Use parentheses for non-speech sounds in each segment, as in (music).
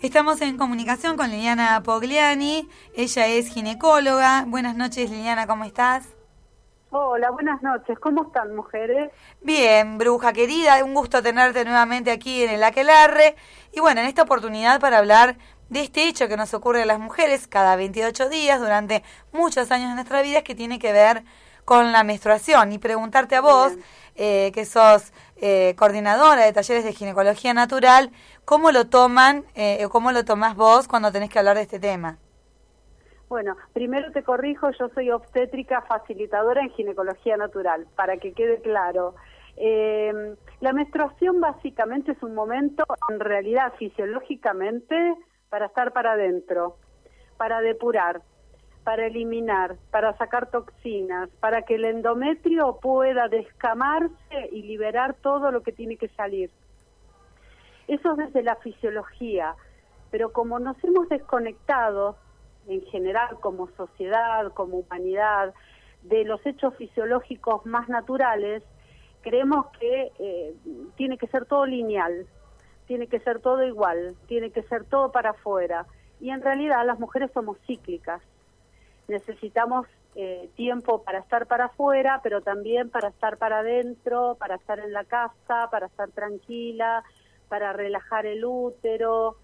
Estamos en comunicación con Liliana Pogliani, ella es ginecóloga. Buenas noches Liliana, ¿cómo estás? Hola, buenas noches, ¿cómo están mujeres? Bien, bruja querida, un gusto tenerte nuevamente aquí en el Aquelarre. Y bueno, en esta oportunidad para hablar de este hecho que nos ocurre a las mujeres cada 28 días durante muchos años de nuestra vida que tiene que ver con la menstruación y preguntarte a vos, eh, que sos eh, coordinadora de talleres de ginecología natural, ¿cómo lo toman eh, o cómo lo tomás vos cuando tenés que hablar de este tema? Bueno, primero te corrijo, yo soy obstétrica facilitadora en ginecología natural, para que quede claro. la menstruación básicamente es un momento, en realidad fisiológicamente, para estar para adentro, para depurar, para eliminar, para sacar toxinas, para que el endometrio pueda descamarse y liberar todo lo que tiene que salir. Eso desde la fisiología, pero como nos hemos desconectado en general como sociedad, como humanidad, de los hechos fisiológicos más naturales, creemos que eh, tiene que ser todo lineal, tiene que ser todo igual, tiene que ser todo para afuera. Y en realidad las mujeres somos cíclicas necesitamos eh, tiempo para estar para afuera, pero también para estar para adentro, para estar en la casa, para estar tranquila, para relajar el útero,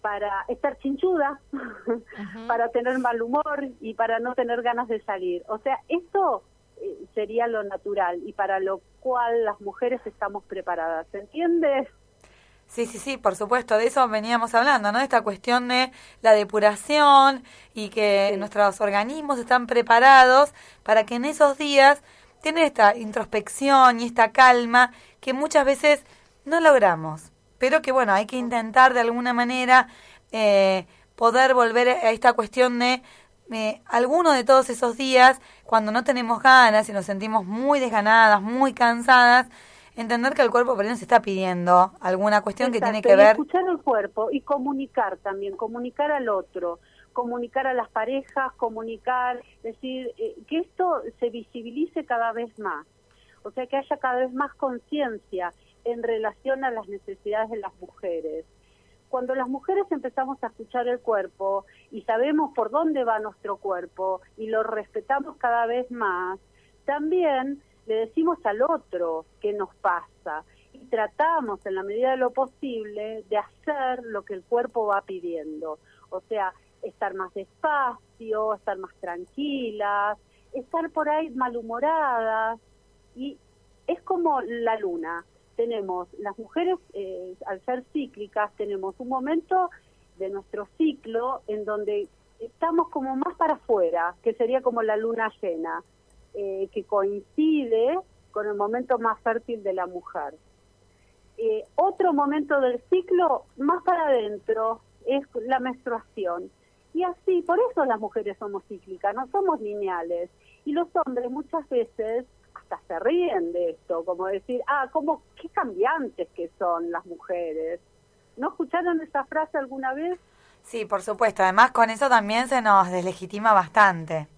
para estar chinchuda, (laughs) para tener mal humor y para no tener ganas de salir. O sea, esto eh, sería lo natural y para lo cual las mujeres estamos preparadas. ¿Se entiende? Sí, sí, sí, por supuesto, de eso veníamos hablando, ¿no? Esta cuestión de la depuración y que nuestros organismos están preparados para que en esos días tengan esta introspección y esta calma que muchas veces no logramos, pero que bueno, hay que intentar de alguna manera eh, poder volver a esta cuestión de eh, alguno de todos esos días, cuando no tenemos ganas y nos sentimos muy desganadas, muy cansadas, entender que el cuerpo por ahí nos está pidiendo alguna cuestión que tiene que ver. Escuchar el cuerpo y comunicar también, comunicar al otro, comunicar a las parejas, comunicar, decir, eh, que esto se visibilice cada vez más. O sea, que haya cada vez más conciencia en relación a las necesidades de las mujeres. Cuando las mujeres empezamos a escuchar el cuerpo y sabemos por dónde va nuestro cuerpo y lo respetamos cada vez más, también le decimos al otro qué nos pasa y tratamos en la medida de lo posible de hacer lo que el cuerpo va pidiendo. O sea, estar más despacio, estar más tranquilas, estar por ahí malhumoradas y es como la luna. Tenemos, las mujeres eh, al ser cíclicas, tenemos un momento de nuestro ciclo en donde estamos como más para afuera, que sería como la luna llena eh, que coincide con el momento más fértil de la mujer. Eh, otro momento del ciclo, más para adentro, es la menstruación. Y así, por eso las mujeres somos cíclicas, no somos lineales. Y los hombres muchas veces hasta se ríen de esto, como decir, ah, ¿cómo, qué cambiantes que son las mujeres. ¿No escucharon esa frase alguna vez? Sí, por supuesto. Además, con eso también se nos deslegitima bastante.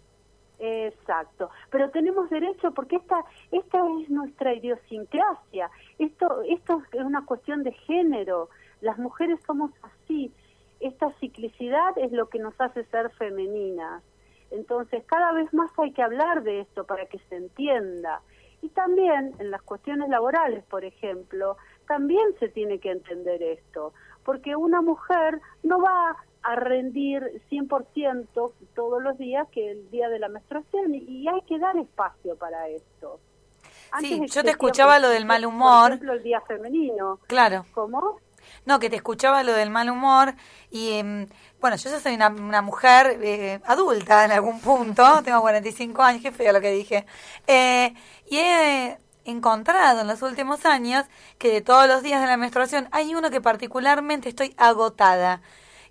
Exacto, pero tenemos derecho porque esta esta es nuestra idiosincrasia. Esto esto es una cuestión de género. Las mujeres somos así. Esta ciclicidad es lo que nos hace ser femeninas. Entonces, cada vez más hay que hablar de esto para que se entienda. Y también en las cuestiones laborales, por ejemplo, también se tiene que entender esto, porque una mujer no va a rendir 100% todos los días que el día de la menstruación y hay que dar espacio para esto. sí, yo te escuchaba lo del mal humor. Por ejemplo, el día femenino. Claro. ¿Cómo? No, que te escuchaba lo del mal humor y em, bueno, yo ya soy una, mujer eh, adulta en algún punto, (laughs) tengo 45 años, qué feo lo que dije, eh, y he encontrado en los últimos años que de todos los días de la menstruación hay uno que particularmente estoy agotada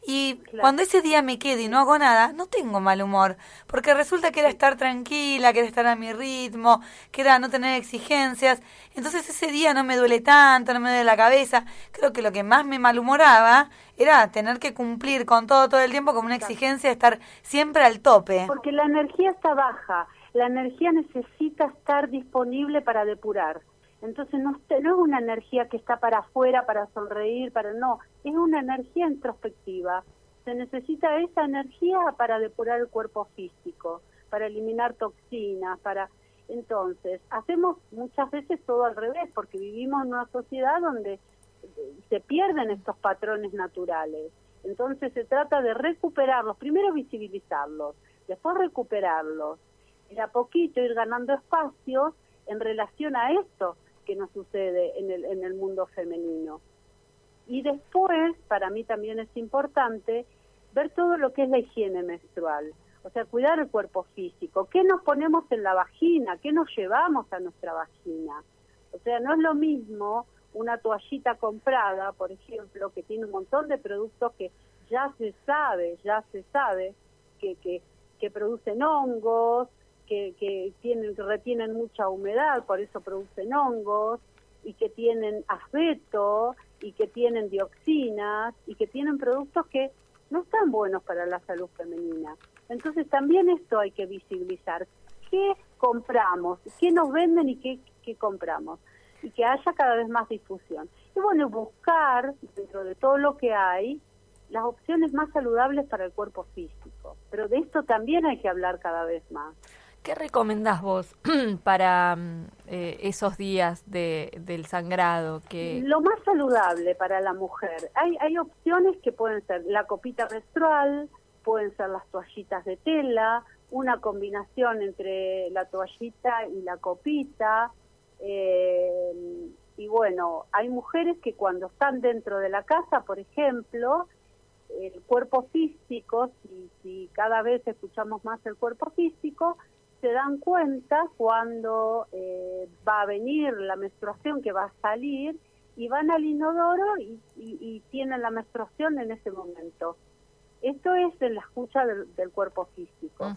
y cuando ese día me quedo y no hago nada, no tengo mal humor, porque resulta que era estar tranquila, que era estar a mi ritmo, que era no tener exigencias. Entonces ese día no me duele tanto, no me duele la cabeza. Creo que lo que más me malhumoraba era tener que cumplir con todo todo el tiempo como una exigencia de estar siempre al tope. Porque la energía está baja, la energía necesita estar disponible para depurar Entonces no, es una energía que está para afuera, para sonreír, para no, es una energía introspectiva. Se necesita esa energía para depurar el cuerpo físico, para eliminar toxinas, para... Entonces, hacemos muchas veces todo al revés, porque vivimos en una sociedad donde se pierden estos patrones naturales. Entonces se trata de recuperarlos, primero visibilizarlos, después recuperarlos, y a poquito ir ganando espacios en relación a esto que nos sucede en el, en el mundo femenino. Y después, para mí también es importante, ver todo lo que es la higiene menstrual, o sea, cuidar el cuerpo físico, qué nos ponemos en la vagina, qué nos llevamos a nuestra vagina. O sea, no es lo mismo una toallita comprada, por ejemplo, que tiene un montón de productos que ya se sabe, ya se sabe que, que, que producen hongos, que, que, tienen, retienen mucha humedad, por eso producen hongos, y que tienen asbeto, y que tienen dioxinas, y que tienen productos que no están buenos para la salud femenina. Entonces también esto hay que visibilizar. ¿Qué compramos? ¿Qué nos venden y qué, qué compramos? y que haya cada vez más difusión. Y bueno, buscar dentro de todo lo que hay las opciones más saludables para el cuerpo físico. Pero de esto también hay que hablar cada vez más. ¿Qué recomendás vos (clears throat) para mm, eh, esos días de, del sangrado? Que... Lo más saludable para la mujer. Hay, hay opciones que pueden ser la copita menstrual, pueden ser las toallitas de tela, una combinación entre la toallita y la copita, eh, y bueno, hay mujeres que cuando están dentro de la casa, por ejemplo, el cuerpo físico, si, si cada vez escuchamos más el cuerpo físico, se dan cuenta cuando eh, va a venir la menstruación que va a salir y van al inodoro y, y, tienen la menstruación en ese momento. Esto es en la escucha del, cuerpo físico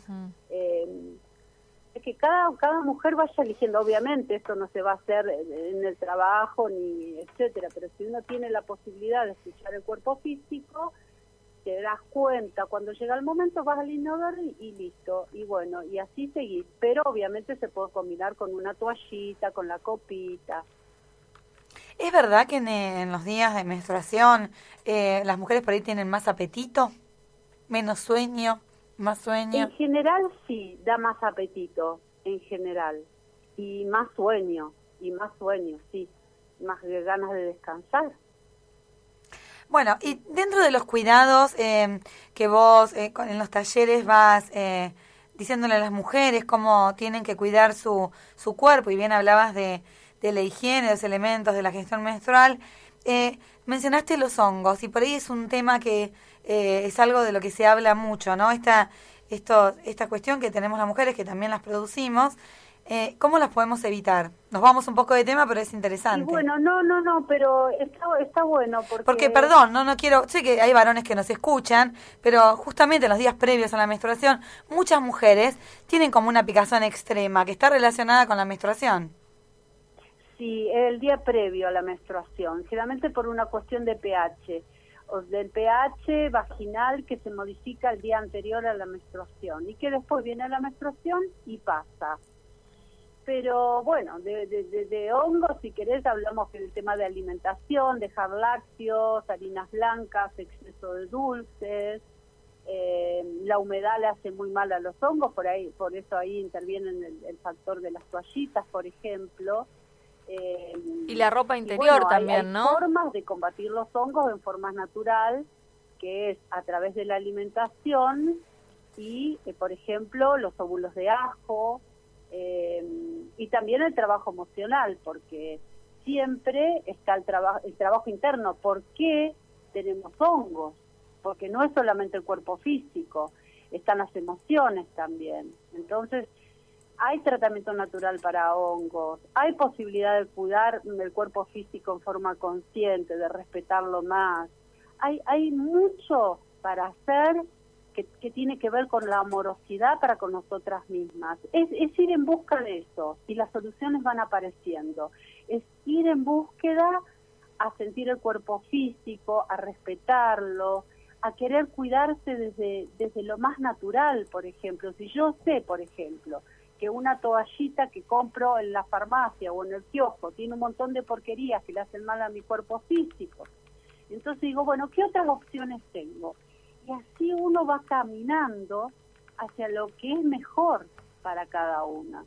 que cada, cada mujer vaya eligiendo, obviamente esto no se va a hacer en el trabajo ni etcétera, pero si uno tiene la posibilidad de escuchar el cuerpo físico, te das cuenta, cuando llega el momento vas al inodoro y, listo, y bueno, y así seguís, pero obviamente se puede combinar con una toallita, con la copita. ¿Es verdad que en, los días de menstruación eh, las mujeres por ahí tienen más apetito, menos sueño? ¿Más sueño? En general sí, da más apetito, en general. Y más sueño, y más sueño, sí. Más ganas de descansar. Bueno, y dentro de los cuidados eh, que vos eh, en los talleres vas eh, diciéndole a las mujeres cómo tienen que cuidar su, su cuerpo, y bien hablabas de, de la higiene, de los elementos de la gestión menstrual, mencionaste los hongos, y por ahí es un tema que eh, es algo de lo que se habla mucho, ¿no? Esta, esto, esta cuestión que tenemos las mujeres, que también las producimos, eh, ¿cómo las podemos evitar? Nos vamos un poco de tema, pero es interesante. bueno, no, no, no, pero está, está bueno porque... Porque, perdón, no, no quiero... Sé que hay varones que nos escuchan, pero justamente en los días previos a la menstruación, muchas mujeres tienen como una picazón extrema que está relacionada con la menstruación. Sí, el día previo a la menstruación, generalmente por una cuestión de pH del pH vaginal que se modifica el día anterior a la menstruación y que después viene la menstruación y pasa. Pero bueno, de, de, hongos, si querés, hablamos del tema de alimentación, dejar lácteos, harinas blancas, exceso de dulces, eh, la humedad le hace muy mal a los hongos, por ahí, por eso ahí interviene el, el factor de las toallitas, por ejemplo. Eh, y la ropa interior también, ¿no? Hay formas de combatir los hongos en forma natural, que es a través de la alimentación y, eh, por ejemplo, los óvulos de ajo eh, y también el trabajo emocional, porque siempre está el, trabajo el trabajo interno. ¿Por qué tenemos hongos? Porque no es solamente el cuerpo físico, están las emociones también. Entonces, hay tratamiento natural para hongos, hay posibilidad de cuidar el cuerpo físico en forma consciente, de respetarlo más. Hay, hay mucho para hacer que, tiene que ver con la amorosidad para con nosotras mismas. Es, es ir en busca de eso y las soluciones van apareciendo. Es ir en búsqueda a sentir el cuerpo físico, a respetarlo, a querer cuidarse desde, desde lo más natural, por ejemplo. Si yo sé, por ejemplo, que una toallita que compro en la farmacia o en el kiosco tiene un montón de porquerías que le hacen mal a mi cuerpo físico. Entonces digo, bueno, ¿qué otras opciones tengo? Y así uno va caminando hacia lo que es mejor para cada una.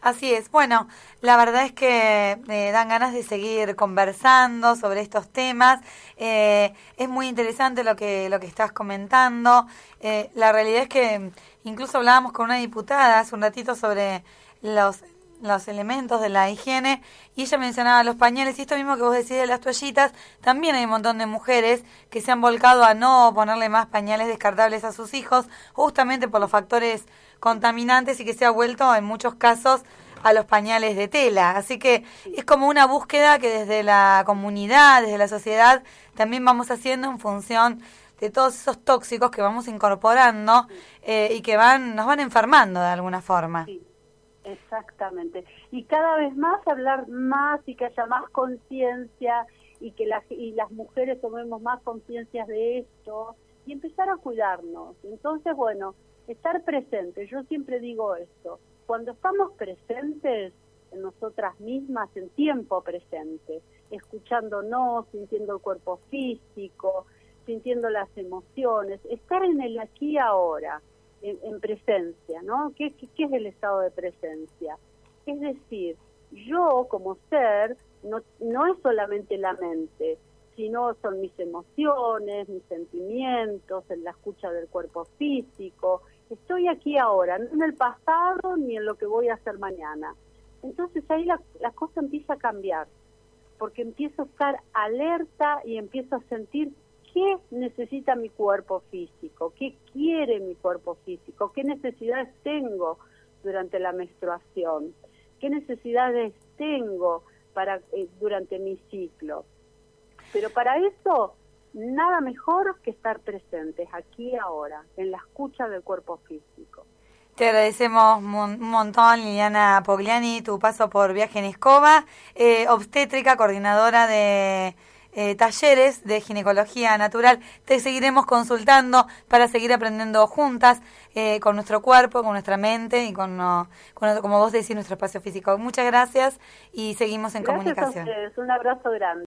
Así es. Bueno, la verdad es que me dan ganas de seguir conversando sobre estos temas. Eh, es muy interesante lo que lo que estás comentando. Eh, la realidad es que incluso hablábamos con una diputada hace un ratito sobre los los elementos de la higiene y ella mencionaba los pañales y esto mismo que vos decís de las toallitas, también hay un montón de mujeres que se han volcado a no ponerle más pañales descartables a sus hijos justamente por los factores contaminantes y que se ha vuelto en muchos casos a los pañales de tela. Así que es como una búsqueda que desde la comunidad, desde la sociedad, también vamos haciendo en función de todos esos tóxicos que vamos incorporando eh, y que van nos van enfermando de alguna forma. Exactamente. Y cada vez más hablar más y que haya más conciencia y que las, y las mujeres tomemos más conciencia de esto y empezar a cuidarnos. Entonces, bueno, estar presente. Yo siempre digo esto. Cuando estamos presentes en nosotras mismas, en tiempo presente, escuchándonos, sintiendo el cuerpo físico, sintiendo las emociones, estar en el aquí y ahora en, presencia, ¿no? ¿Qué, ¿Qué, es el estado de presencia? Es decir, yo como ser no, no es solamente la mente, sino son mis emociones, mis sentimientos, en la escucha del cuerpo físico. Estoy aquí ahora, no en el pasado ni en lo que voy a hacer mañana. Entonces ahí la, la cosa empieza a cambiar, porque empiezo a estar alerta y empiezo a sentir qué necesita mi cuerpo físico, qué quiere mi cuerpo físico, qué necesidades tengo durante la menstruación, qué necesidades tengo para eh, durante mi ciclo. Pero para eso nada mejor que estar presentes aquí y ahora, en la escucha del cuerpo físico. Te agradecemos un montón, Liliana Pogliani, tu paso por Viaje en Escoba, eh, obstétrica, coordinadora de eh, talleres de ginecología natural. Te seguiremos consultando para seguir aprendiendo juntas eh, con nuestro cuerpo, con nuestra mente y con, como vos decís, nuestro espacio físico. Muchas gracias y seguimos en comunicación. Un abrazo grande.